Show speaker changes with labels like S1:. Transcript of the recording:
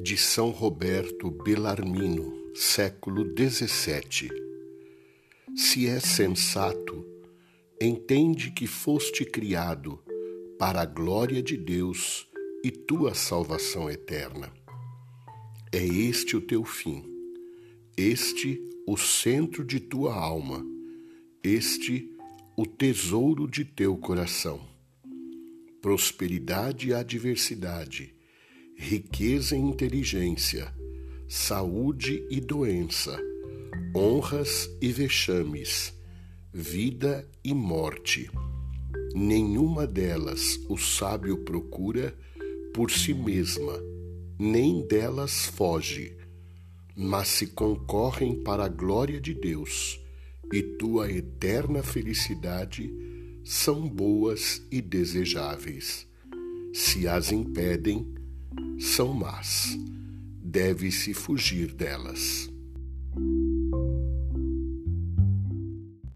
S1: de São Roberto Bellarmino, século XVII. Se é sensato, entende que foste criado para a glória de Deus e tua salvação eterna. É este o teu fim, este o centro de tua alma, este o tesouro de teu coração. Prosperidade e adversidade, riqueza e inteligência, saúde e doença, honras e vexames, vida e morte. Nenhuma delas o sábio procura por si mesma nem delas foge, mas se concorrem para a glória de Deus e tua eterna felicidade são boas e desejáveis. Se as impedem, são más. Deve-se fugir delas.